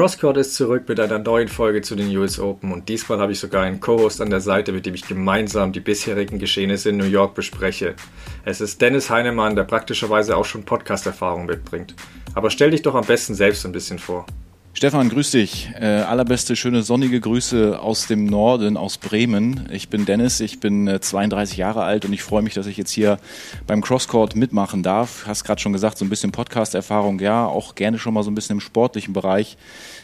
Crosscourt ist zurück mit einer neuen Folge zu den US Open und diesmal habe ich sogar einen Co-Host an der Seite, mit dem ich gemeinsam die bisherigen Geschehnisse in New York bespreche. Es ist Dennis Heinemann, der praktischerweise auch schon Podcast-Erfahrung mitbringt. Aber stell dich doch am besten selbst ein bisschen vor. Stefan, grüß dich. Äh, allerbeste, schöne, sonnige Grüße aus dem Norden, aus Bremen. Ich bin Dennis, ich bin äh, 32 Jahre alt und ich freue mich, dass ich jetzt hier beim Crosscourt mitmachen darf. Hast gerade schon gesagt, so ein bisschen Podcast-Erfahrung, ja, auch gerne schon mal so ein bisschen im sportlichen Bereich.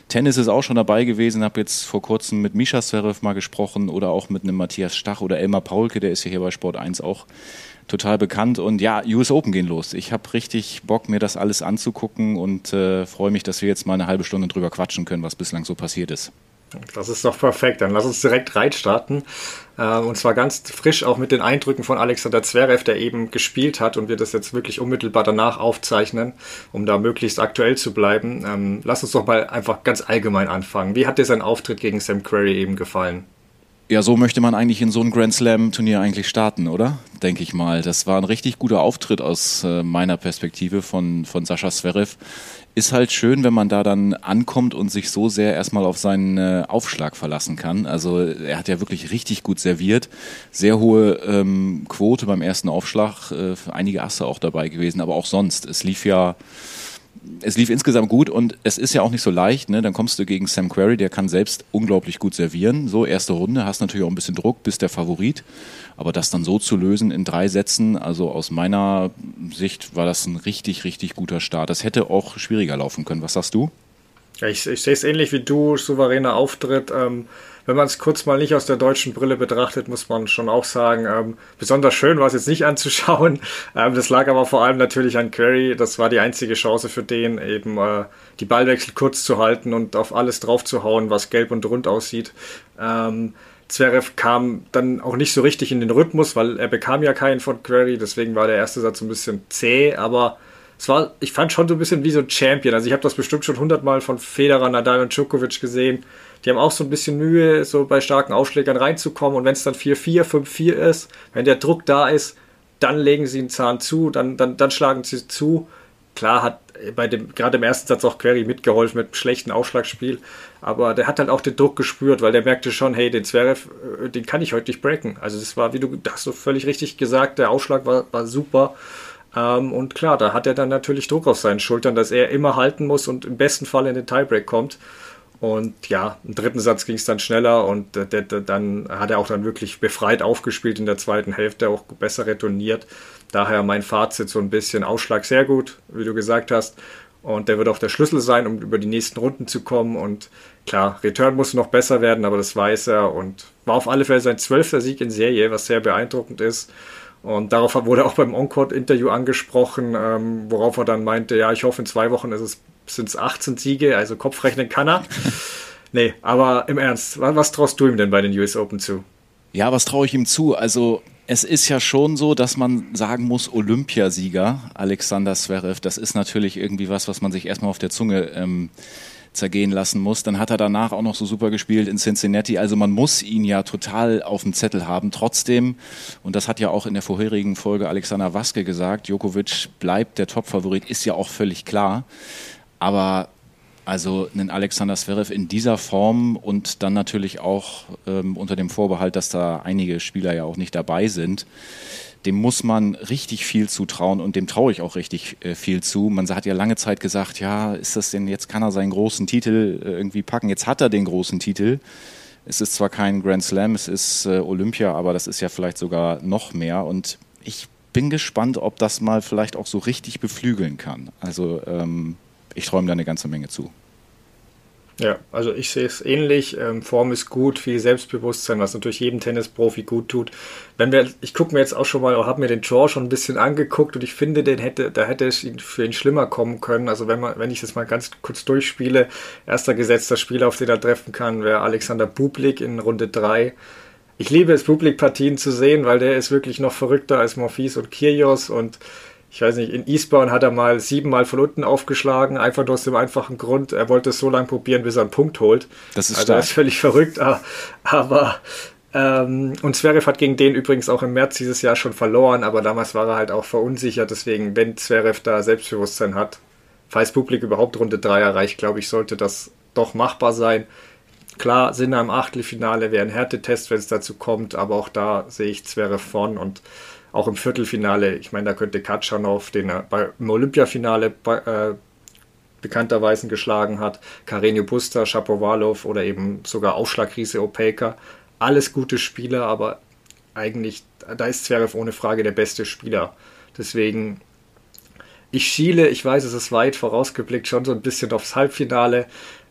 Tennis ist auch schon dabei gewesen, habe jetzt vor kurzem mit Misha Zverev mal gesprochen oder auch mit einem Matthias Stach oder Elmar Paulke, der ist ja hier bei Sport 1 auch total bekannt. Und ja, US Open gehen los. Ich habe richtig Bock, mir das alles anzugucken und äh, freue mich, dass wir jetzt mal eine halbe Stunde drüber quatschen können, was bislang so passiert ist. Das ist doch perfekt. Dann lass uns direkt reinstarten. Äh, und zwar ganz frisch auch mit den Eindrücken von Alexander Zverev, der eben gespielt hat und wir das jetzt wirklich unmittelbar danach aufzeichnen, um da möglichst aktuell zu bleiben. Ähm, lass uns doch mal einfach ganz allgemein anfangen. Wie hat dir sein Auftritt gegen Sam Querrey eben gefallen? Ja, so möchte man eigentlich in so ein Grand Slam Turnier eigentlich starten, oder? Denke ich mal. Das war ein richtig guter Auftritt aus äh, meiner Perspektive von, von Sascha Zverev. Ist halt schön, wenn man da dann ankommt und sich so sehr erstmal auf seinen äh, Aufschlag verlassen kann. Also er hat ja wirklich richtig gut serviert. Sehr hohe ähm, Quote beim ersten Aufschlag. Äh, einige Asse auch dabei gewesen, aber auch sonst. Es lief ja es lief insgesamt gut und es ist ja auch nicht so leicht. Ne? Dann kommst du gegen Sam Querrey, der kann selbst unglaublich gut servieren. So, erste Runde, hast natürlich auch ein bisschen Druck, bist der Favorit. Aber das dann so zu lösen in drei Sätzen, also aus meiner Sicht war das ein richtig, richtig guter Start. Das hätte auch schwieriger laufen können. Was sagst du? Ja, ich, ich sehe es ähnlich wie du, souveräner Auftritt. Ähm, wenn man es kurz mal nicht aus der deutschen Brille betrachtet, muss man schon auch sagen, ähm, besonders schön war es jetzt nicht anzuschauen. Ähm, das lag aber vor allem natürlich an Curry. Das war die einzige Chance für den, eben äh, die Ballwechsel kurz zu halten und auf alles drauf zu hauen, was gelb und rund aussieht. Ähm, Zverev kam dann auch nicht so richtig in den Rhythmus, weil er bekam ja keinen von Query, deswegen war der erste Satz ein bisschen zäh, aber es war, ich fand schon so ein bisschen wie so ein Champion. Also ich habe das bestimmt schon hundertmal von Federer, Nadal und Djokovic gesehen. Die haben auch so ein bisschen Mühe, so bei starken Aufschlägern reinzukommen. Und wenn es dann 4-4, 5-4 ist, wenn der Druck da ist, dann legen sie einen Zahn zu, dann, dann, dann schlagen sie zu. Klar hat bei dem, gerade im ersten Satz auch Query mitgeholfen mit einem schlechten Aufschlagspiel. Aber der hat halt auch den Druck gespürt, weil der merkte schon, hey, den Zverev, äh, den kann ich heute nicht breaken. Also das war, wie du das so völlig richtig gesagt, der Aufschlag war, war super. Ähm, und klar, da hat er dann natürlich Druck auf seinen Schultern, dass er immer halten muss und im besten Fall in den Tiebreak kommt. Und ja, im dritten Satz ging es dann schneller und äh, der, der, dann hat er auch dann wirklich befreit aufgespielt in der zweiten Hälfte, auch besser retourniert. Daher mein Fazit so ein bisschen Ausschlag sehr gut, wie du gesagt hast. Und der wird auch der Schlüssel sein, um über die nächsten Runden zu kommen. Und klar, Return muss noch besser werden, aber das weiß er. Und war auf alle Fälle sein zwölfter Sieg in Serie, was sehr beeindruckend ist. Und darauf wurde auch beim Encore-Interview angesprochen, ähm, worauf er dann meinte, ja, ich hoffe, in zwei Wochen sind es 18 Siege, also Kopfrechnen kann er. nee, aber im Ernst, was, was traust du ihm denn bei den US Open zu? Ja, was traue ich ihm zu? Also es ist ja schon so, dass man sagen muss, Olympiasieger Alexander Zverev, das ist natürlich irgendwie was, was man sich erstmal auf der Zunge ähm, zergehen lassen muss. Dann hat er danach auch noch so super gespielt in Cincinnati. Also man muss ihn ja total auf dem Zettel haben. Trotzdem, und das hat ja auch in der vorherigen Folge Alexander Waske gesagt, Djokovic bleibt der Topfavorit, ist ja auch völlig klar. Aber also einen Alexander Zverev in dieser Form und dann natürlich auch ähm, unter dem Vorbehalt, dass da einige Spieler ja auch nicht dabei sind, dem muss man richtig viel zutrauen und dem traue ich auch richtig äh, viel zu. Man hat ja lange Zeit gesagt, ja, ist das denn, jetzt kann er seinen großen Titel äh, irgendwie packen. Jetzt hat er den großen Titel. Es ist zwar kein Grand Slam, es ist äh, Olympia, aber das ist ja vielleicht sogar noch mehr. Und ich bin gespannt, ob das mal vielleicht auch so richtig beflügeln kann. Also ähm, ich träume da eine ganze Menge zu. Ja, also ich sehe es ähnlich. Ähm, Form ist gut, viel Selbstbewusstsein, was natürlich jedem Tennisprofi gut tut. Wenn wir, ich gucke mir jetzt auch schon mal, habe mir den Draw schon ein bisschen angeguckt und ich finde, den hätte, da hätte es für ihn schlimmer kommen können. Also wenn man, wenn ich das mal ganz kurz durchspiele, erster gesetzter Spieler, auf den er treffen kann, wäre Alexander Bublik in Runde 3. Ich liebe es, Bublik-Partien zu sehen, weil der ist wirklich noch verrückter als Morphis und Kyrgios und ich weiß nicht, in Eastbourne hat er mal siebenmal von unten aufgeschlagen, einfach nur aus dem einfachen Grund, er wollte es so lange probieren, bis er einen Punkt holt. Das ist also stark. Das ist völlig verrückt, aber ähm, und Zverev hat gegen den übrigens auch im März dieses Jahr schon verloren, aber damals war er halt auch verunsichert, deswegen, wenn Zverev da Selbstbewusstsein hat, falls Publik überhaupt Runde 3 erreicht, glaube ich, sollte das doch machbar sein. Klar, sind im Achtelfinale, wäre ein Härtetest, wenn es dazu kommt, aber auch da sehe ich Zverev von und auch im Viertelfinale, ich meine, da könnte Katschanov, den er bei, im Olympiafinale äh, bekannterweise geschlagen hat, Carreño Busta, Shapovalov oder eben sogar Aufschlagriese Opelka, alles gute Spieler, aber eigentlich, da ist Zverev ohne Frage der beste Spieler. Deswegen, ich schiele, ich weiß, es ist weit vorausgeblickt, schon so ein bisschen aufs Halbfinale.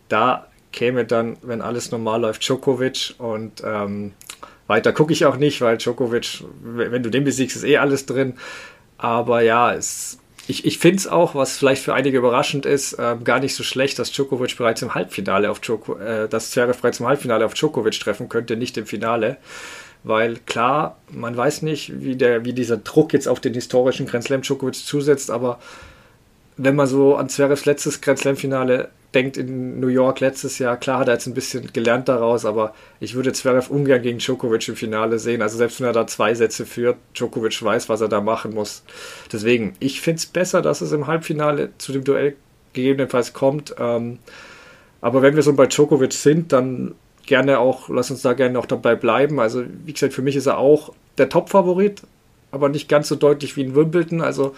Da käme dann, wenn alles normal läuft, Djokovic und ähm, weiter gucke ich auch nicht, weil Djokovic, wenn du den besiegst, ist eh alles drin. Aber ja, es, ich, ich finde es auch, was vielleicht für einige überraschend ist, äh, gar nicht so schlecht, dass Djokovic bereits im Halbfinale auf Djoko, äh, dass Zverev bereits im Halbfinale auf Djokovic treffen könnte, nicht im Finale. Weil klar, man weiß nicht, wie, der, wie dieser Druck jetzt auf den historischen Grand Slam Djokovic zusetzt, aber wenn man so an Zverevs letztes Grand Slam Finale denkt in New York letztes Jahr, klar hat er jetzt ein bisschen gelernt daraus, aber ich würde Zverev ungern gegen Djokovic im Finale sehen. Also selbst wenn er da zwei Sätze führt, Djokovic weiß, was er da machen muss. Deswegen, ich finde es besser, dass es im Halbfinale zu dem Duell gegebenenfalls kommt. Ähm, aber wenn wir so bei Djokovic sind, dann gerne auch, lass uns da gerne noch dabei bleiben. Also wie gesagt, für mich ist er auch der Top-Favorit, aber nicht ganz so deutlich wie in Wimbledon. Also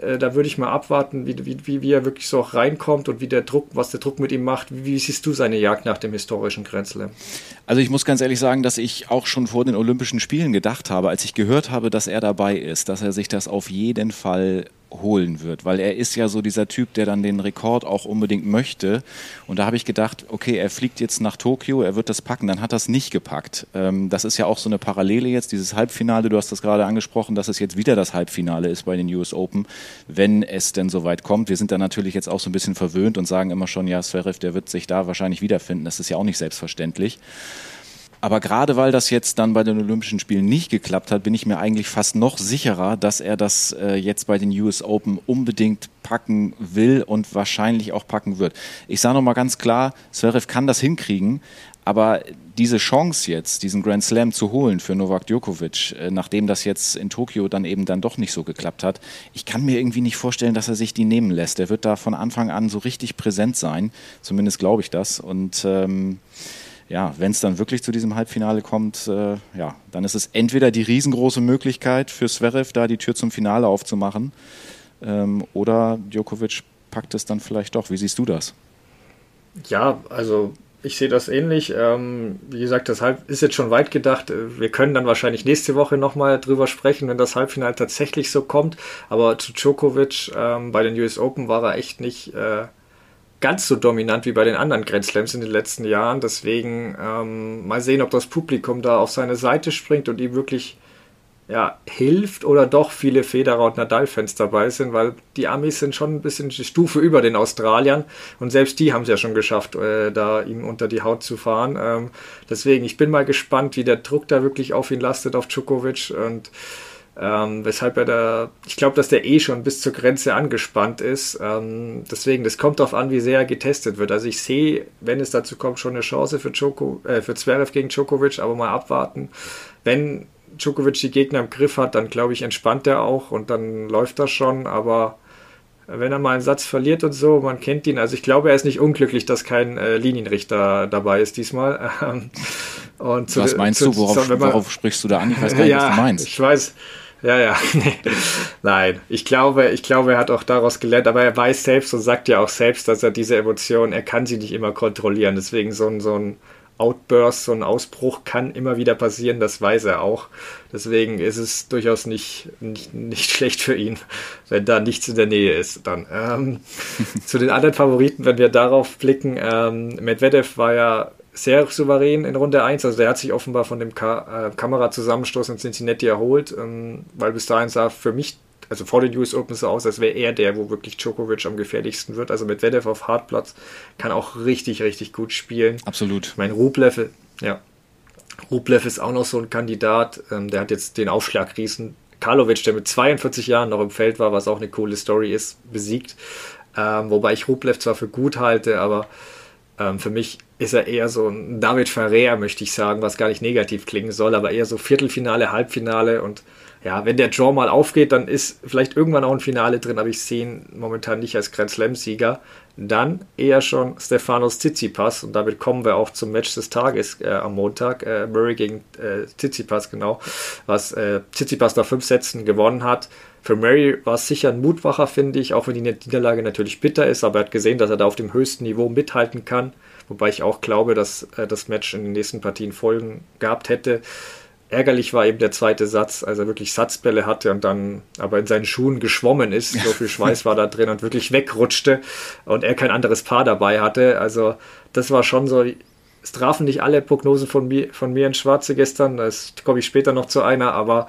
äh, da würde ich mal abwarten, wie, wie, wie er wirklich so auch reinkommt und wie der Druck, was der Druck mit ihm macht. Wie, wie siehst du seine Jagd nach dem historischen Grand Also ich muss ganz ehrlich sagen, dass ich auch schon vor den Olympischen Spielen gedacht habe, als ich gehört habe, dass er dabei ist, dass er sich das auf jeden Fall holen wird, weil er ist ja so dieser Typ, der dann den Rekord auch unbedingt möchte. Und da habe ich gedacht, okay, er fliegt jetzt nach Tokio, er wird das packen, dann hat er es nicht gepackt. Ähm, das ist ja auch so eine Parallele jetzt, dieses Halbfinale, du hast das gerade angesprochen, dass es jetzt wieder das Halbfinale ist bei den US Open, wenn es denn soweit kommt. Wir sind da natürlich jetzt auch so ein bisschen verwöhnt und sagen immer schon, ja, Zverev, der wird sich da wahrscheinlich wiederfinden. Das ist ja auch nicht selbstverständlich. Aber gerade weil das jetzt dann bei den Olympischen Spielen nicht geklappt hat, bin ich mir eigentlich fast noch sicherer, dass er das äh, jetzt bei den US Open unbedingt packen will und wahrscheinlich auch packen wird. Ich sage nochmal ganz klar, Zverev kann das hinkriegen, aber diese Chance jetzt, diesen Grand Slam zu holen für Novak Djokovic, äh, nachdem das jetzt in Tokio dann eben dann doch nicht so geklappt hat, ich kann mir irgendwie nicht vorstellen, dass er sich die nehmen lässt. Er wird da von Anfang an so richtig präsent sein, zumindest glaube ich das. Und ähm, ja, wenn es dann wirklich zu diesem Halbfinale kommt, äh, ja, dann ist es entweder die riesengroße Möglichkeit für Zverev, da die Tür zum Finale aufzumachen, ähm, oder Djokovic packt es dann vielleicht doch. Wie siehst du das? Ja, also ich sehe das ähnlich. Ähm, wie gesagt, das Halb ist jetzt schon weit gedacht. Wir können dann wahrscheinlich nächste Woche nochmal drüber sprechen, wenn das Halbfinale tatsächlich so kommt. Aber zu Djokovic ähm, bei den US Open war er echt nicht. Äh, ganz so dominant wie bei den anderen Grand Slams in den letzten Jahren. Deswegen ähm, mal sehen, ob das Publikum da auf seine Seite springt und ihm wirklich ja, hilft oder doch viele Federer und Nadal-Fans dabei sind, weil die Amis sind schon ein bisschen die Stufe über den Australiern und selbst die haben es ja schon geschafft, äh, da ihm unter die Haut zu fahren. Ähm, deswegen, ich bin mal gespannt, wie der Druck da wirklich auf ihn lastet, auf Djokovic und ähm, weshalb er da, ich glaube, dass der eh schon bis zur Grenze angespannt ist. Ähm, deswegen, das kommt darauf an, wie sehr er getestet wird. Also ich sehe, wenn es dazu kommt, schon eine Chance für, Djoko, äh, für Zverev gegen Djokovic, aber mal abwarten. Wenn Djokovic die Gegner im Griff hat, dann glaube ich, entspannt er auch und dann läuft das schon, aber wenn er mal einen Satz verliert und so, man kennt ihn. Also ich glaube, er ist nicht unglücklich, dass kein äh, Linienrichter dabei ist diesmal. und zu, was meinst zu, du? Worauf, man, worauf, sprichst du da an? Ich weiß gar nicht, ja, was du meinst. Ich weiß, ja, ja. Nein, ich glaube, ich glaube, er hat auch daraus gelernt, aber er weiß selbst und sagt ja auch selbst, dass er diese Emotionen, er kann sie nicht immer kontrollieren. Deswegen so ein, so ein Outburst, so ein Ausbruch kann immer wieder passieren, das weiß er auch. Deswegen ist es durchaus nicht, nicht, nicht schlecht für ihn, wenn da nichts in der Nähe ist. Dann ähm, zu den anderen Favoriten, wenn wir darauf blicken, ähm, Medvedev war ja sehr souverän in Runde 1. Also der hat sich offenbar von dem Ka äh, Kamerazusammenstoß in Cincinnati erholt, ähm, weil bis dahin sah für mich, also vor den US Open so aus, als wäre er der, wo wirklich Djokovic am gefährlichsten wird. Also mit Vedev auf Hartplatz kann auch richtig, richtig gut spielen. Absolut. Mein Rublev, ja. Rublev ist auch noch so ein Kandidat, ähm, der hat jetzt den Aufschlag riesen Karlovic, der mit 42 Jahren noch im Feld war, was auch eine coole Story ist, besiegt. Ähm, wobei ich Rublev zwar für gut halte, aber ähm, für mich ist er eher so ein David Ferrer, möchte ich sagen, was gar nicht negativ klingen soll, aber eher so Viertelfinale, Halbfinale und ja, wenn der Draw mal aufgeht, dann ist vielleicht irgendwann auch ein Finale drin, aber ich sehe ihn momentan nicht als Grand Slam-Sieger. Dann eher schon Stefanos Tsitsipas und damit kommen wir auch zum Match des Tages äh, am Montag. Äh, Murray gegen äh, Tsitsipas, genau, was äh, Tsitsipas nach fünf Sätzen gewonnen hat. Für Murray war es sicher ein Mutwacher, finde ich, auch wenn die Niederlage natürlich bitter ist, aber er hat gesehen, dass er da auf dem höchsten Niveau mithalten kann. Wobei ich auch glaube, dass äh, das Match in den nächsten Partien Folgen gehabt hätte. Ärgerlich war eben der zweite Satz, als er wirklich Satzbälle hatte und dann aber in seinen Schuhen geschwommen ist. So viel Schweiß war da drin und wirklich wegrutschte und er kein anderes Paar dabei hatte. Also das war schon so, es trafen nicht alle Prognosen von mir, von mir in Schwarze gestern. Da komme ich später noch zu einer, aber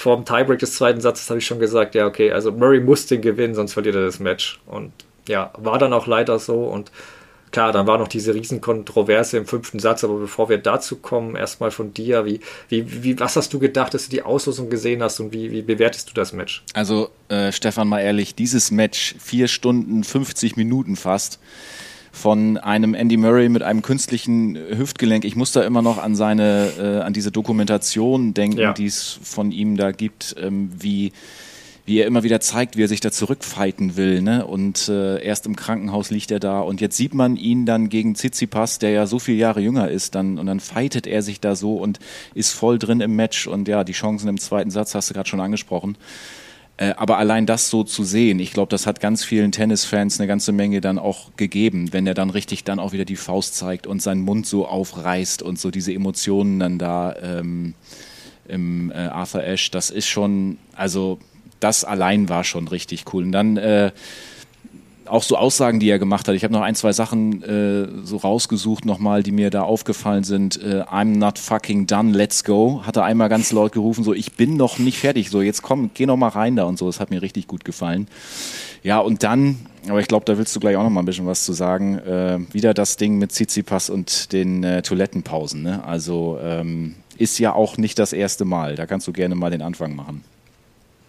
vor dem Tiebreak des zweiten Satzes habe ich schon gesagt, ja, okay, also Murray muss den gewinnen, sonst verliert er das Match. Und ja, war dann auch leider so und Klar, dann war noch diese Riesenkontroverse im fünften Satz, aber bevor wir dazu kommen, erstmal von dir, wie, wie, wie, was hast du gedacht, dass du die Auslosung gesehen hast und wie, wie bewertest du das Match? Also, äh, Stefan, mal ehrlich, dieses Match, vier Stunden, 50 Minuten fast, von einem Andy Murray mit einem künstlichen Hüftgelenk. Ich muss da immer noch an seine, äh, an diese Dokumentation denken, ja. die es von ihm da gibt, ähm, wie wie er immer wieder zeigt, wie er sich da zurückfighten will. Ne? Und äh, erst im Krankenhaus liegt er da und jetzt sieht man ihn dann gegen Tsitsipas, der ja so viele Jahre jünger ist, dann und dann fightet er sich da so und ist voll drin im Match und ja, die Chancen im zweiten Satz hast du gerade schon angesprochen. Äh, aber allein das so zu sehen, ich glaube, das hat ganz vielen Tennisfans eine ganze Menge dann auch gegeben, wenn er dann richtig dann auch wieder die Faust zeigt und seinen Mund so aufreißt und so diese Emotionen dann da ähm, im äh, Arthur Ashe, das ist schon, also das allein war schon richtig cool. Und dann äh, auch so Aussagen, die er gemacht hat. Ich habe noch ein, zwei Sachen äh, so rausgesucht nochmal, die mir da aufgefallen sind. Äh, I'm not fucking done, let's go. Hat er einmal ganz laut gerufen, so ich bin noch nicht fertig, so jetzt komm, geh noch mal rein da und so. Das hat mir richtig gut gefallen. Ja, und dann, aber ich glaube, da willst du gleich auch noch mal ein bisschen was zu sagen. Äh, wieder das Ding mit Tsitsipas und den äh, Toilettenpausen. Ne? Also ähm, ist ja auch nicht das erste Mal. Da kannst du gerne mal den Anfang machen.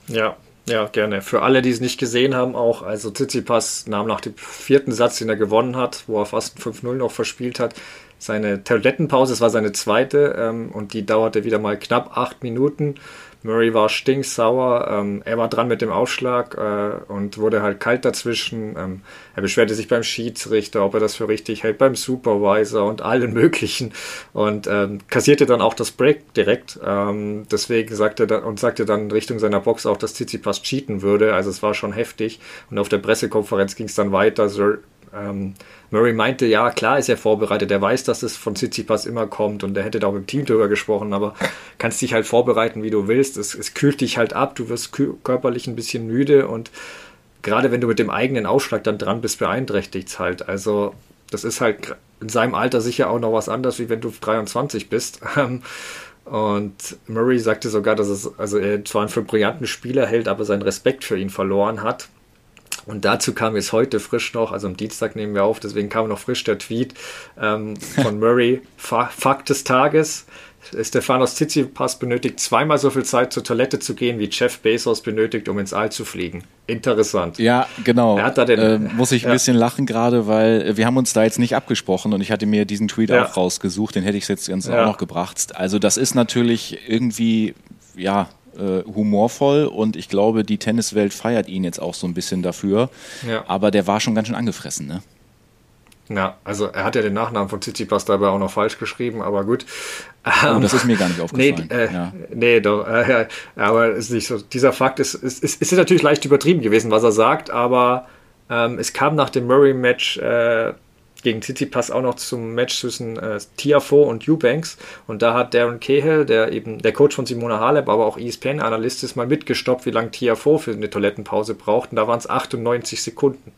Ja, ja, gerne. Für alle, die es nicht gesehen haben, auch, also Tsitsipas nahm nach dem vierten Satz, den er gewonnen hat, wo er fast 5-0 noch verspielt hat, seine Toilettenpause, es war seine zweite ähm, und die dauerte wieder mal knapp acht Minuten. Murray war stinksauer. Ähm, er war dran mit dem Aufschlag äh, und wurde halt kalt dazwischen. Ähm, er beschwerte sich beim Schiedsrichter, ob er das für richtig hält, beim Supervisor und allen möglichen und ähm, kassierte dann auch das Break direkt. Ähm, deswegen sagte er und sagte dann Richtung seiner Box auch, dass Tsitsipas cheaten würde. Also es war schon heftig. Und auf der Pressekonferenz ging es dann weiter. Sir, ähm, Murray meinte, ja, klar ist er vorbereitet, er weiß, dass es von Tsitsipas immer kommt und er hätte da auch im Team drüber gesprochen, aber kannst dich halt vorbereiten, wie du willst. Es, es kühlt dich halt ab, du wirst körperlich ein bisschen müde und gerade wenn du mit dem eigenen Aufschlag dann dran bist, beeinträchtigt es halt. Also das ist halt in seinem Alter sicher auch noch was anderes, wie wenn du 23 bist. Und Murray sagte sogar, dass es, also er zwar einen für brillanten Spieler hält, aber seinen Respekt für ihn verloren hat. Und dazu kam jetzt heute frisch noch, also am Dienstag nehmen wir auf, deswegen kam noch frisch der Tweet ähm, von Murray, Fakt des Tages. Stefanos Tsitsipas benötigt zweimal so viel Zeit zur Toilette zu gehen, wie Jeff Bezos benötigt, um ins All zu fliegen. Interessant. Ja, genau. Er hat da den, äh, muss ich ein ja. bisschen lachen gerade, weil wir haben uns da jetzt nicht abgesprochen und ich hatte mir diesen Tweet ja. auch rausgesucht, den hätte ich jetzt ganz ja. auch noch gebracht. Also das ist natürlich irgendwie, ja, äh, humorvoll und ich glaube, die Tenniswelt feiert ihn jetzt auch so ein bisschen dafür. Ja. Aber der war schon ganz schön angefressen, ne? Ja, also er hat ja den Nachnamen von Tsitsipas dabei auch noch falsch geschrieben, aber gut. Oh, das ist mir gar nicht aufgefallen. Nee, äh, ja. nee doch, äh, aber ist nicht so. Dieser Fakt ist, ist, ist, ist natürlich leicht übertrieben gewesen, was er sagt, aber ähm, es kam nach dem Murray-Match äh, gegen Tsitsipas auch noch zum Match zwischen äh, Tiafo und Eubanks und da hat Darren Cahill, der eben der Coach von Simona Halep, aber auch ESPN-Analyst ist, mal mitgestoppt, wie lange Tiafo für eine Toilettenpause braucht und da waren es 98 Sekunden.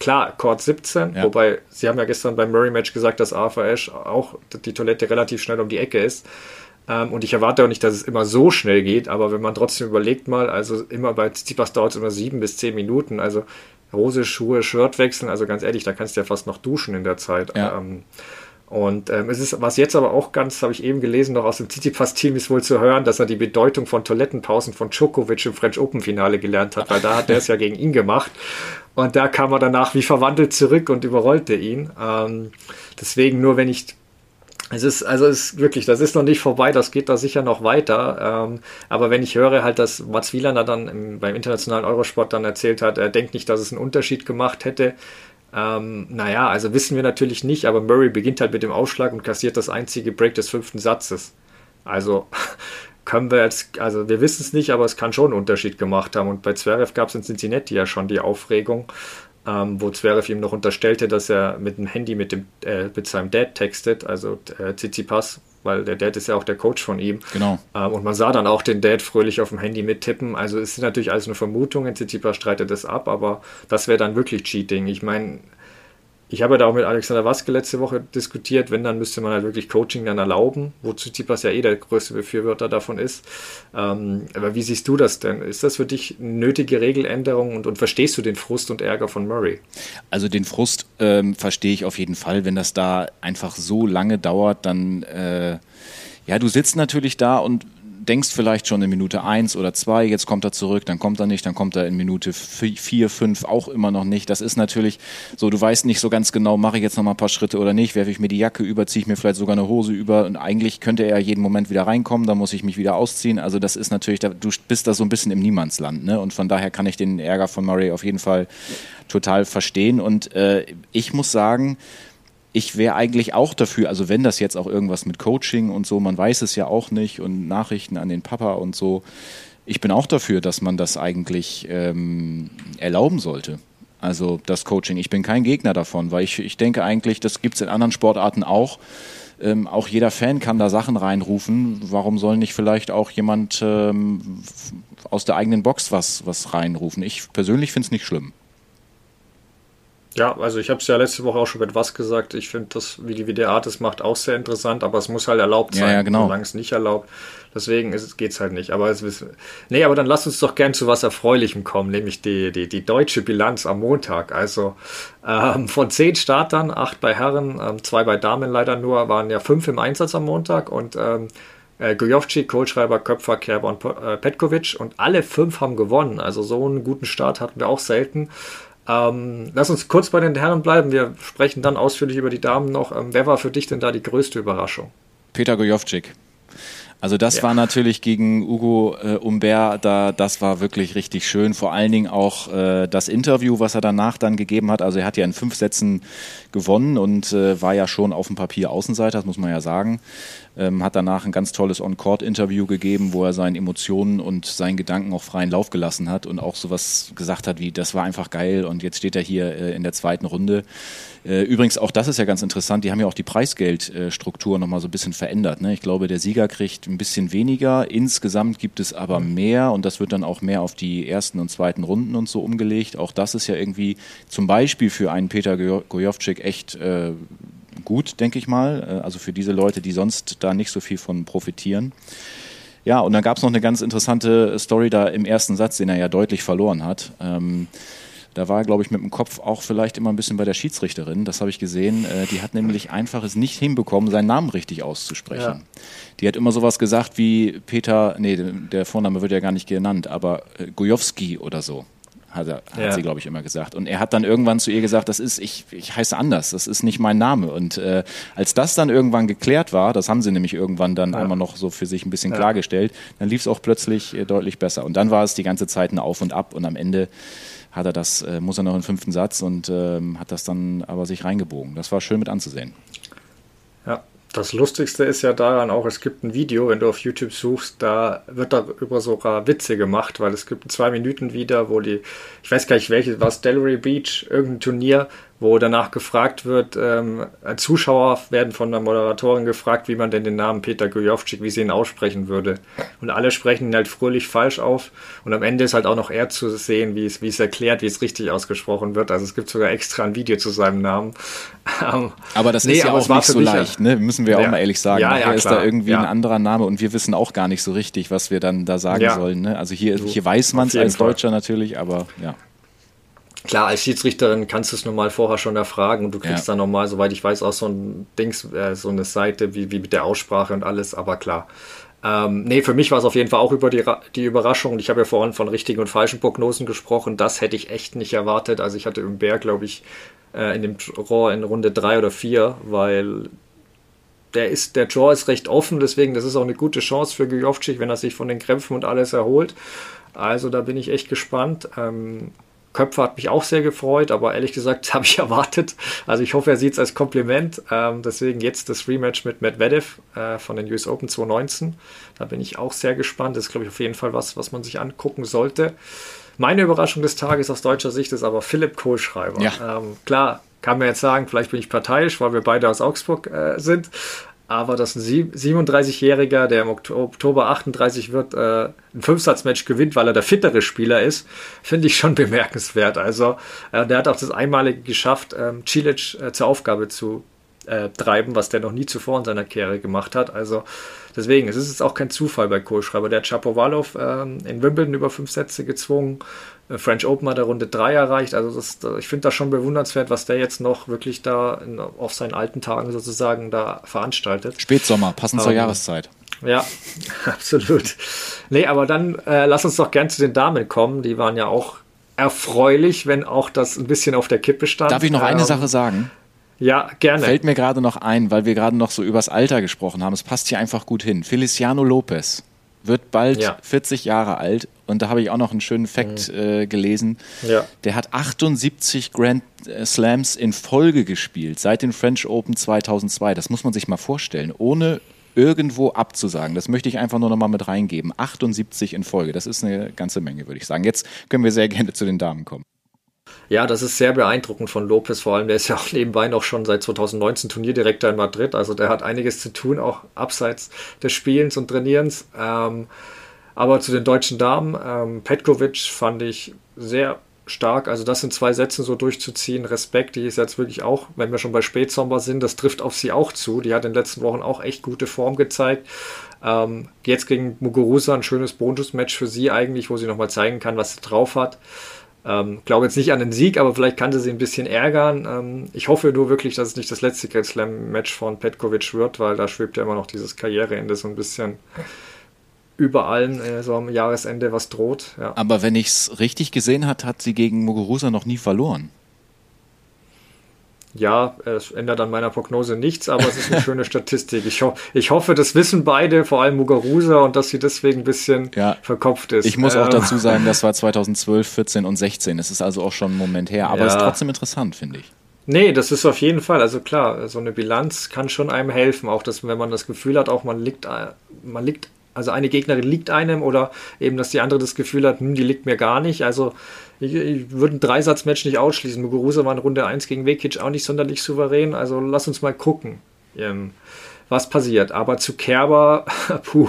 Klar, Court 17, ja. wobei sie haben ja gestern beim Murray-Match gesagt, dass Arthur Ashe auch die Toilette relativ schnell um die Ecke ist. Ähm, und ich erwarte auch nicht, dass es immer so schnell geht, aber wenn man trotzdem überlegt mal, also immer bei Tsitsipas dauert es immer sieben bis zehn Minuten, also Hose, Schuhe, Shirt wechseln. Also ganz ehrlich, da kannst du ja fast noch duschen in der Zeit. Ja. Ähm, und ähm, es ist, was jetzt aber auch ganz, habe ich eben gelesen, noch aus dem Tsitsipas-Team ist wohl zu hören, dass er die Bedeutung von Toilettenpausen von Djokovic im French Open-Finale gelernt hat, weil da hat er es ja gegen ihn gemacht. Und da kam er danach wie verwandelt zurück und überrollte ihn. Ähm, deswegen nur, wenn ich Es ist, also es ist wirklich, das ist noch nicht vorbei, das geht da sicher noch weiter. Ähm, aber wenn ich höre halt, dass Mats Wielander dann im, beim internationalen Eurosport dann erzählt hat, er denkt nicht, dass es einen Unterschied gemacht hätte. Ähm, naja, also wissen wir natürlich nicht, aber Murray beginnt halt mit dem Ausschlag und kassiert das einzige Break des fünften Satzes. Also können wir jetzt, also wir wissen es nicht, aber es kann schon einen Unterschied gemacht haben. Und bei Zverev gab es in Cincinnati ja schon die Aufregung, ähm, wo Zverev ihm noch unterstellte, dass er mit dem Handy mit, dem, äh, mit seinem Dad textet, also äh, Tsitsipas, weil der Dad ist ja auch der Coach von ihm. Genau. Ähm, und man sah dann auch den Dad fröhlich auf dem Handy mittippen. Also es ist natürlich alles nur Vermutungen, Tsitsipas streitet das ab, aber das wäre dann wirklich Cheating. Ich meine, ich habe ja da auch mit Alexander Waske letzte Woche diskutiert, wenn, dann müsste man halt wirklich Coaching dann erlauben, wozu Tsipas ja eh der größte Befürworter davon ist. Ähm, aber wie siehst du das denn? Ist das für dich eine nötige Regeländerung und, und verstehst du den Frust und Ärger von Murray? Also den Frust ähm, verstehe ich auf jeden Fall. Wenn das da einfach so lange dauert, dann äh, ja, du sitzt natürlich da und denkst vielleicht schon in Minute eins oder zwei, jetzt kommt er zurück, dann kommt er nicht, dann kommt er in Minute vier, fünf auch immer noch nicht. Das ist natürlich so, du weißt nicht so ganz genau, mache ich jetzt noch mal ein paar Schritte oder nicht, werfe ich mir die Jacke über, ziehe ich mir vielleicht sogar eine Hose über und eigentlich könnte er jeden Moment wieder reinkommen, da muss ich mich wieder ausziehen. Also das ist natürlich, du bist da so ein bisschen im Niemandsland, ne? Und von daher kann ich den Ärger von Murray auf jeden Fall total verstehen. Und äh, ich muss sagen, ich wäre eigentlich auch dafür, also wenn das jetzt auch irgendwas mit Coaching und so, man weiß es ja auch nicht und Nachrichten an den Papa und so, ich bin auch dafür, dass man das eigentlich ähm, erlauben sollte. Also das Coaching. Ich bin kein Gegner davon, weil ich, ich denke eigentlich, das gibt es in anderen Sportarten auch. Ähm, auch jeder Fan kann da Sachen reinrufen. Warum soll nicht vielleicht auch jemand ähm, aus der eigenen Box was, was reinrufen? Ich persönlich finde es nicht schlimm. Ja, also ich habe es ja letzte Woche auch schon mit was gesagt. Ich finde das, wie die WDA das macht, auch sehr interessant, aber es muss halt erlaubt sein, ja, ja, genau. solange es nicht erlaubt. Deswegen geht es halt nicht. Aber es wissen. Nee, aber dann lass uns doch gern zu was Erfreulichem kommen, nämlich die, die, die deutsche Bilanz am Montag. Also ähm, von zehn Startern, acht bei Herren, ähm, zwei bei Damen leider nur, waren ja fünf im Einsatz am Montag und ähm, äh, Gojovci, Kohlschreiber, Köpfer, Kerber und äh, Petkovic und alle fünf haben gewonnen. Also so einen guten Start hatten wir auch selten. Ähm, lass uns kurz bei den Herren bleiben. Wir sprechen dann ausführlich über die Damen noch. Ähm, wer war für dich denn da die größte Überraschung? Peter Gojovcik. Also das ja. war natürlich gegen Ugo äh, Umbert, da das war wirklich richtig schön. Vor allen Dingen auch äh, das Interview, was er danach dann gegeben hat. Also er hat ja in fünf Sätzen gewonnen und äh, war ja schon auf dem Papier Außenseiter, das muss man ja sagen ähm, hat danach ein ganz tolles On-Court-Interview gegeben, wo er seinen Emotionen und seinen Gedanken auch freien Lauf gelassen hat und auch sowas gesagt hat wie, das war einfach geil und jetzt steht er hier äh, in der zweiten Runde. Äh, übrigens, auch das ist ja ganz interessant, die haben ja auch die Preisgeldstruktur nochmal so ein bisschen verändert. Ne? Ich glaube, der Sieger kriegt ein bisschen weniger, insgesamt gibt es aber mehr und das wird dann auch mehr auf die ersten und zweiten Runden und so umgelegt. Auch das ist ja irgendwie zum Beispiel für einen Peter Gojovcik echt äh, gut, denke ich mal. Äh, also für diese Leute, die sonst da nicht so viel von profitieren. Ja, und dann gab es noch eine ganz interessante Story da im ersten Satz, den er ja deutlich verloren hat. Ähm, da war er, glaube ich, mit dem Kopf auch vielleicht immer ein bisschen bei der Schiedsrichterin. Das habe ich gesehen. Äh, die hat nämlich einfach es nicht hinbekommen, seinen Namen richtig auszusprechen. Ja. Die hat immer sowas gesagt wie Peter, nee, der Vorname wird ja gar nicht genannt, aber äh, Gojowski oder so hat, er, hat ja. sie, glaube ich, immer gesagt. Und er hat dann irgendwann zu ihr gesagt, das ist, ich, ich heiße anders, das ist nicht mein Name. Und äh, als das dann irgendwann geklärt war, das haben sie nämlich irgendwann dann ja. einmal noch so für sich ein bisschen ja. klargestellt, dann lief es auch plötzlich äh, deutlich besser. Und dann war es die ganze Zeit ein Auf und Ab und am Ende hat er das, äh, muss er noch einen fünften Satz und ähm, hat das dann aber sich reingebogen. Das war schön mit anzusehen. Das Lustigste ist ja daran auch, es gibt ein Video, wenn du auf YouTube suchst, da wird darüber sogar Witze gemacht, weil es gibt zwei Minuten wieder, wo die, ich weiß gar nicht welches, war es Delray Beach, irgendein Turnier, wo danach gefragt wird, ähm, Zuschauer werden von der Moderatorin gefragt, wie man denn den Namen Peter Gojovcik, wie sie ihn aussprechen würde. Und alle sprechen ihn halt fröhlich falsch auf. Und am Ende ist halt auch noch er zu sehen, wie es, wie es erklärt, wie es richtig ausgesprochen wird. Also es gibt sogar extra ein Video zu seinem Namen. Ähm, aber das nee, ist ja auch nicht so leicht, ne? müssen wir ja. auch mal ehrlich sagen. Ja, ja, ist da irgendwie ein anderer Name und wir wissen auch gar nicht so richtig, was wir dann da sagen sollen. Ne? Also hier, hier weiß man es als Fall. Deutscher natürlich, aber ja. Klar, als Schiedsrichterin kannst du es normal vorher schon erfragen und du kriegst ja. dann nochmal, soweit ich weiß, auch so ein Dings, äh, so eine Seite wie, wie mit der Aussprache und alles, aber klar. Ähm, nee, für mich war es auf jeden Fall auch über die, die Überraschung. Ich habe ja vorhin von richtigen und falschen Prognosen gesprochen. Das hätte ich echt nicht erwartet. Also ich hatte im Berg, glaube ich, äh, in dem Rohr in Runde drei oder vier, weil der ist, der Draw ist recht offen, deswegen, das ist auch eine gute Chance für Gujovcik, wenn er sich von den Krämpfen und alles erholt. Also da bin ich echt gespannt. Ähm, Köpfer hat mich auch sehr gefreut, aber ehrlich gesagt habe ich erwartet. Also ich hoffe, er sieht es als Kompliment. Ähm, deswegen jetzt das Rematch mit Medvedev äh, von den US Open 2019. Da bin ich auch sehr gespannt. Das ist, glaube ich, auf jeden Fall was, was man sich angucken sollte. Meine Überraschung des Tages aus deutscher Sicht ist aber Philipp Kohlschreiber. Ja. Ähm, klar, kann man jetzt sagen, vielleicht bin ich parteiisch, weil wir beide aus Augsburg äh, sind. Aber dass ein 37-Jähriger, der im Oktober 38 wird, äh, ein Fünfsatzmatch gewinnt, weil er der fittere Spieler ist, finde ich schon bemerkenswert. Also, äh, der hat auch das einmalige geschafft, ähm, Cilic äh, zur Aufgabe zu äh, treiben, was der noch nie zuvor in seiner Karriere gemacht hat. Also, deswegen, es ist jetzt auch kein Zufall bei Kohlschreiber. Der hat Chapovalov ähm, in Wimbledon über fünf Sätze gezwungen. Äh, French Open hat er Runde 3 erreicht. Also das, ich finde das schon bewundernswert, was der jetzt noch wirklich da in, auf seinen alten Tagen sozusagen da veranstaltet. Spätsommer, passend ähm, zur Jahreszeit. Ja, absolut. Nee, aber dann äh, lass uns doch gern zu den Damen kommen. Die waren ja auch erfreulich, wenn auch das ein bisschen auf der Kippe stand. Darf ich noch eine ähm, Sache sagen? Ja, gerne. Fällt mir gerade noch ein, weil wir gerade noch so übers Alter gesprochen haben. Es passt hier einfach gut hin. Feliciano Lopez wird bald ja. 40 Jahre alt und da habe ich auch noch einen schönen Fact mhm. äh, gelesen. Ja. Der hat 78 Grand äh, Slams in Folge gespielt seit den French Open 2002. Das muss man sich mal vorstellen, ohne irgendwo abzusagen. Das möchte ich einfach nur noch mal mit reingeben. 78 in Folge, das ist eine ganze Menge, würde ich sagen. Jetzt können wir sehr gerne zu den Damen kommen. Ja, das ist sehr beeindruckend von Lopez, vor allem der ist ja auch nebenbei noch schon seit 2019 Turnierdirektor in Madrid, also der hat einiges zu tun, auch abseits des Spielens und Trainierens. Ähm, aber zu den deutschen Damen, ähm, Petkovic fand ich sehr stark. Also das in zwei Sätzen so durchzuziehen, Respekt, die ist jetzt wirklich auch, wenn wir schon bei Spätsommer sind, das trifft auf sie auch zu. Die hat in den letzten Wochen auch echt gute Form gezeigt. Ähm, jetzt gegen Muguruza ein schönes Bonus-Match für sie eigentlich, wo sie nochmal zeigen kann, was sie drauf hat. Ähm, glaube jetzt nicht an den Sieg, aber vielleicht kann sie sie ein bisschen ärgern. Ähm, ich hoffe nur wirklich, dass es nicht das letzte Grand Slam-Match von Petkovic wird, weil da schwebt ja immer noch dieses Karriereende so ein bisschen über allen äh, so am Jahresende was droht. Ja. Aber wenn ich es richtig gesehen hat, hat sie gegen Muguruza noch nie verloren. Ja, es ändert an meiner Prognose nichts, aber es ist eine schöne Statistik. Ich, ho ich, hoffe, das wissen beide, vor allem Muguruza, und dass sie deswegen ein bisschen ja. verkopft ist. Ich muss auch dazu ähm. sagen, das war 2012, 14 und 16. Es ist also auch schon ein Moment her, aber es ja. ist trotzdem interessant, finde ich. Nee, das ist auf jeden Fall. Also klar, so eine Bilanz kann schon einem helfen. Auch dass, wenn man das Gefühl hat, auch man liegt, man liegt, also eine Gegnerin liegt einem oder eben, dass die andere das Gefühl hat, hm, die liegt mir gar nicht. Also ich, ich würde ein Dreisatzmatch nicht ausschließen. Muguruza war in Runde 1 gegen Vekic auch nicht sonderlich souverän. Also lass uns mal gucken, ähm, was passiert. Aber zu Kerber, puh,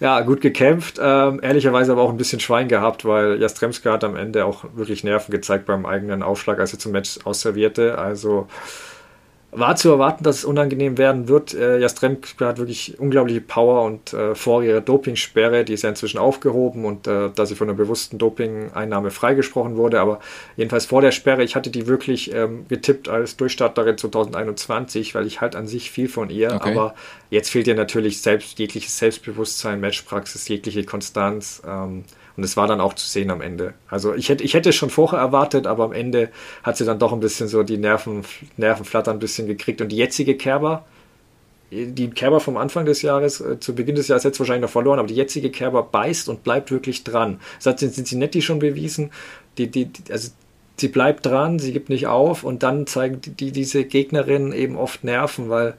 ja, gut gekämpft. Ähm, ehrlicherweise aber auch ein bisschen Schwein gehabt, weil Jastremska hat am Ende auch wirklich Nerven gezeigt beim eigenen Aufschlag, als er zum Match ausservierte. Also war zu erwarten, dass es unangenehm werden wird. Äh, Jastremka hat wirklich unglaubliche Power und äh, vor ihrer Dopingsperre, die ist ja inzwischen aufgehoben und äh, da sie von einer bewussten Doping-Einnahme freigesprochen wurde, aber jedenfalls vor der Sperre, ich hatte die wirklich ähm, getippt als Durchstarterin 2021, weil ich halt an sich viel von ihr, okay. aber jetzt fehlt ihr natürlich selbst, jegliches Selbstbewusstsein, Matchpraxis, jegliche Konstanz. Ähm, und es war dann auch zu sehen am Ende. Also ich hätte, ich hätte es schon vorher erwartet, aber am Ende hat sie dann doch ein bisschen so die Nerven, Nervenflatter ein bisschen gekriegt. Und die jetzige Kerber, die Kerber vom Anfang des Jahres, äh, zu Beginn des Jahres jetzt wahrscheinlich noch verloren, aber die jetzige Kerber beißt und bleibt wirklich dran. Das hat Cincinnati schon bewiesen. Die, die, also sie bleibt dran, sie gibt nicht auf und dann zeigen die, diese Gegnerinnen eben oft Nerven, weil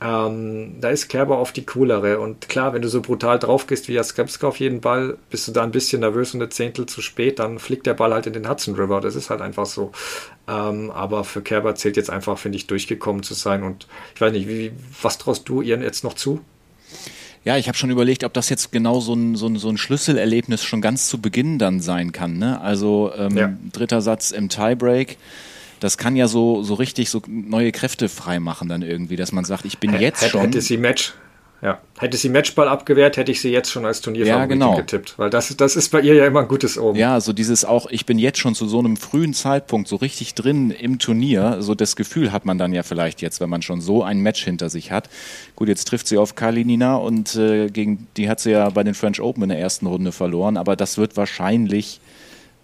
ähm, da ist Kerber oft die coolere. Und klar, wenn du so brutal drauf gehst wie Jaskepska auf jeden Ball, bist du da ein bisschen nervös und eine Zehntel zu spät, dann fliegt der Ball halt in den Hudson River. Das ist halt einfach so. Ähm, aber für Kerber zählt jetzt einfach, finde ich, durchgekommen zu sein. Und ich weiß nicht, wie, was traust du ihr jetzt noch zu? Ja, ich habe schon überlegt, ob das jetzt genau so ein, so, ein, so ein Schlüsselerlebnis schon ganz zu Beginn dann sein kann. Ne? Also ähm, ja. dritter Satz im Tiebreak das kann ja so, so richtig so neue Kräfte freimachen dann irgendwie, dass man sagt, ich bin jetzt hätte, schon. Hätte sie Match, ja. Hätte sie Matchball abgewehrt, hätte ich sie jetzt schon als Turnierfavorit ja, genau. getippt. Weil das, das ist bei ihr ja immer ein gutes Oben. Ja, so dieses auch, ich bin jetzt schon zu so einem frühen Zeitpunkt so richtig drin im Turnier. So das Gefühl hat man dann ja vielleicht jetzt, wenn man schon so ein Match hinter sich hat. Gut, jetzt trifft sie auf Kalinina und äh, gegen die hat sie ja bei den French Open in der ersten Runde verloren. Aber das wird wahrscheinlich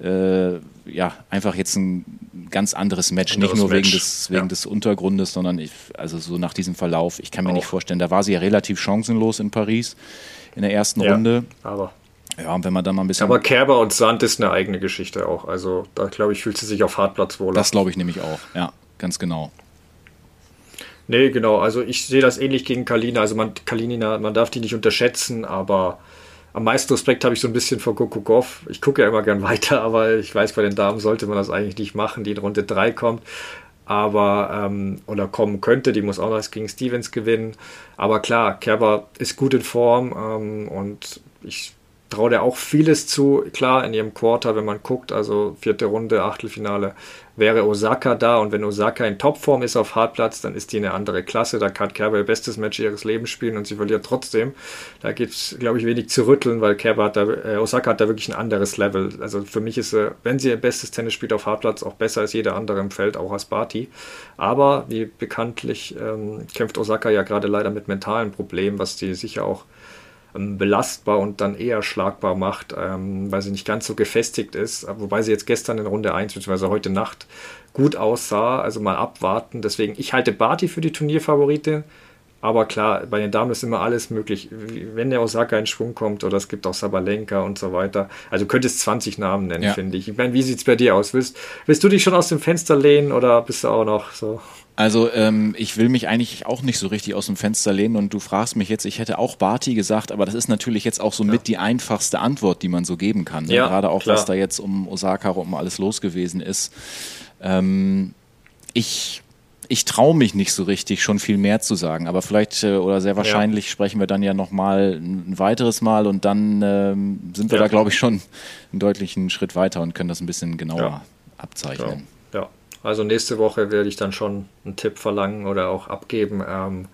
ja, einfach jetzt ein ganz anderes Match, anderes nicht nur Match. wegen des wegen ja. des Untergrundes, sondern ich, also so nach diesem Verlauf. Ich kann mir Auch. nicht vorstellen, da war sie ja relativ chancenlos in Paris in der ersten ja, Runde. Aber ja, und wenn man dann mal ein bisschen. Aber Kerber und Sand ist eine eigene Geschichte auch. Also da glaube ich, fühlt sie sich auf Hartplatz wohl. Das glaube ich nämlich auch, ja, ganz genau. Nee, genau. Also ich sehe das ähnlich gegen Kalina. Also man, Kalina, man darf die nicht unterschätzen, aber am meisten Respekt habe ich so ein bisschen vor Kokokov. Ich gucke ja immer gern weiter, aber ich weiß, bei den Damen sollte man das eigentlich nicht machen, die in Runde 3 kommt. Aber, ähm, oder kommen könnte, die muss auch noch gegen Stevens gewinnen. Aber klar, Kerber ist gut in Form ähm, und ich traue dir auch vieles zu. Klar, in ihrem Quarter, wenn man guckt, also vierte Runde, Achtelfinale, wäre Osaka da. Und wenn Osaka in Topform ist auf Hartplatz, dann ist die eine andere Klasse. Da kann Kerber ihr bestes Match ihres Lebens spielen und sie verliert trotzdem. Da gibt es, glaube ich, wenig zu rütteln, weil Kerber hat da, äh, Osaka hat da wirklich ein anderes Level. Also für mich ist wenn sie ihr bestes Tennis spielt auf Hartplatz, auch besser als jeder andere im Feld, auch als Barty. Aber wie bekanntlich ähm, kämpft Osaka ja gerade leider mit mentalen Problemen, was die sicher auch belastbar und dann eher schlagbar macht, ähm, weil sie nicht ganz so gefestigt ist. Wobei sie jetzt gestern in Runde 1 bzw. heute Nacht gut aussah. Also mal abwarten. Deswegen, ich halte Barty für die Turnierfavorite. Aber klar, bei den Damen ist immer alles möglich. Wenn der Osaka in Schwung kommt oder es gibt auch Sabalenka und so weiter. Also könntest 20 Namen nennen, ja. finde ich. Ich meine, wie sieht es bei dir aus? Willst, willst du dich schon aus dem Fenster lehnen oder bist du auch noch so? Also ähm, ich will mich eigentlich auch nicht so richtig aus dem Fenster lehnen und du fragst mich jetzt, ich hätte auch Barty gesagt, aber das ist natürlich jetzt auch so ja. mit die einfachste Antwort, die man so geben kann. Ne? Ja, Gerade auch, klar. was da jetzt um Osaka um alles los gewesen ist. Ähm, ich ich traue mich nicht so richtig, schon viel mehr zu sagen, aber vielleicht äh, oder sehr wahrscheinlich ja. sprechen wir dann ja nochmal ein weiteres Mal und dann ähm, sind wir ja. da, glaube ich, schon einen deutlichen Schritt weiter und können das ein bisschen genauer abzeichnen. Also nächste Woche werde ich dann schon einen Tipp verlangen oder auch abgeben. Ähm,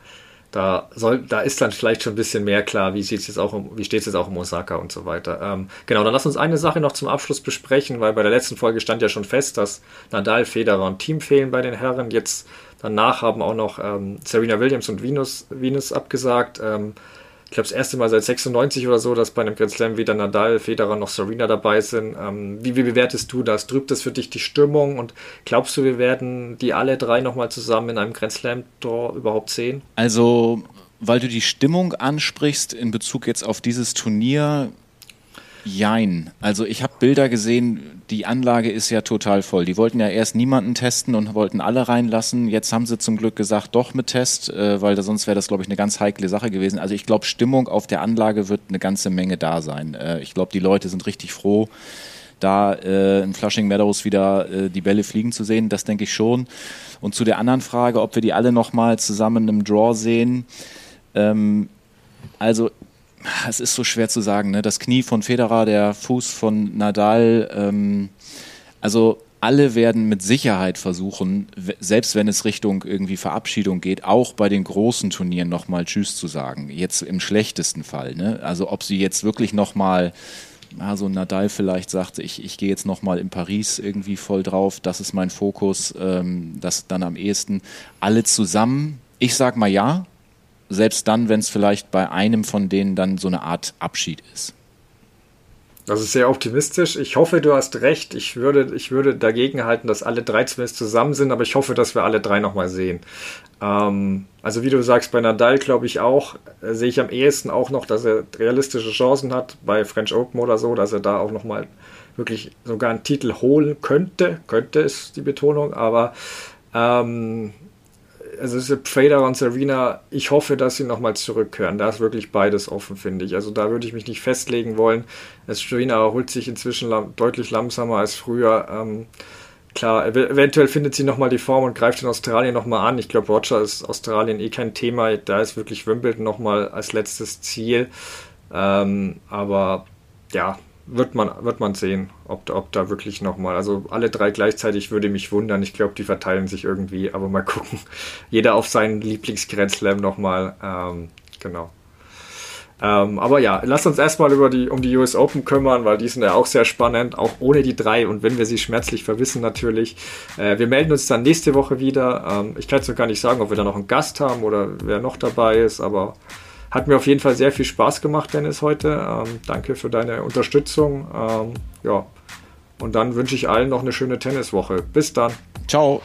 da, soll, da ist dann vielleicht schon ein bisschen mehr klar, wie, sieht's jetzt auch um, wie steht es jetzt auch um Osaka und so weiter. Ähm, genau, dann lass uns eine Sache noch zum Abschluss besprechen, weil bei der letzten Folge stand ja schon fest, dass Nadal, Federer und Team fehlen bei den Herren. Jetzt danach haben auch noch ähm, Serena Williams und Venus, Venus abgesagt. Ähm, ich glaube, das erste Mal seit 96 oder so, dass bei einem Grand Slam weder Nadal, Federer noch Serena dabei sind. Ähm, wie, wie, bewertest du das? Trübt das für dich die Stimmung? Und glaubst du, wir werden die alle drei nochmal zusammen in einem Grand Slam Draw überhaupt sehen? Also, weil du die Stimmung ansprichst in Bezug jetzt auf dieses Turnier, Jein. Also ich habe Bilder gesehen, die Anlage ist ja total voll. Die wollten ja erst niemanden testen und wollten alle reinlassen. Jetzt haben sie zum Glück gesagt, doch mit Test, äh, weil da sonst wäre das, glaube ich, eine ganz heikle Sache gewesen. Also ich glaube, Stimmung auf der Anlage wird eine ganze Menge da sein. Äh, ich glaube, die Leute sind richtig froh, da äh, in Flushing Meadows wieder die Bälle fliegen zu sehen. Das denke ich schon. Und zu der anderen Frage, ob wir die alle nochmal zusammen im Draw sehen. Ähm, also es ist so schwer zu sagen. Ne? Das Knie von Federer, der Fuß von Nadal. Ähm, also alle werden mit Sicherheit versuchen, selbst wenn es Richtung irgendwie Verabschiedung geht, auch bei den großen Turnieren nochmal Tschüss zu sagen. Jetzt im schlechtesten Fall. Ne? Also ob sie jetzt wirklich nochmal, ja, so Nadal vielleicht sagt, ich, ich gehe jetzt nochmal in Paris irgendwie voll drauf, das ist mein Fokus, ähm, das dann am ehesten. Alle zusammen, ich sag mal ja, selbst dann, wenn es vielleicht bei einem von denen dann so eine Art Abschied ist. Das ist sehr optimistisch. Ich hoffe, du hast recht. Ich würde, ich würde dagegen halten, dass alle drei zumindest zusammen sind, aber ich hoffe, dass wir alle drei nochmal sehen. Ähm, also wie du sagst, bei Nadal glaube ich auch, äh, sehe ich am ehesten auch noch, dass er realistische Chancen hat, bei French Open oder so, dass er da auch nochmal wirklich sogar einen Titel holen könnte. Könnte ist die Betonung, aber ähm, also Federer und Serena, ich hoffe, dass sie nochmal zurückkehren. Da ist wirklich beides offen, finde ich. Also da würde ich mich nicht festlegen wollen. Serena erholt sich inzwischen deutlich langsamer als früher. Ähm, klar, eventuell findet sie nochmal die Form und greift in Australien nochmal an. Ich glaube, Roger ist Australien eh kein Thema. Da ist wirklich Wimbledon nochmal als letztes Ziel. Ähm, aber ja, wird man, wird man sehen, ob, ob da wirklich nochmal, also alle drei gleichzeitig würde mich wundern. Ich glaube, die verteilen sich irgendwie, aber mal gucken. Jeder auf seinen Lieblingsgrenzslam nochmal. Ähm, genau. Ähm, aber ja, lass uns erstmal über die, um die US Open kümmern, weil die sind ja auch sehr spannend, auch ohne die drei und wenn wir sie schmerzlich verwissen natürlich. Äh, wir melden uns dann nächste Woche wieder. Ähm, ich kann jetzt noch gar nicht sagen, ob wir da noch einen Gast haben oder wer noch dabei ist, aber hat mir auf jeden Fall sehr viel Spaß gemacht, Dennis, heute. Ähm, danke für deine Unterstützung. Ähm, ja, Und dann wünsche ich allen noch eine schöne Tenniswoche. Bis dann. Ciao.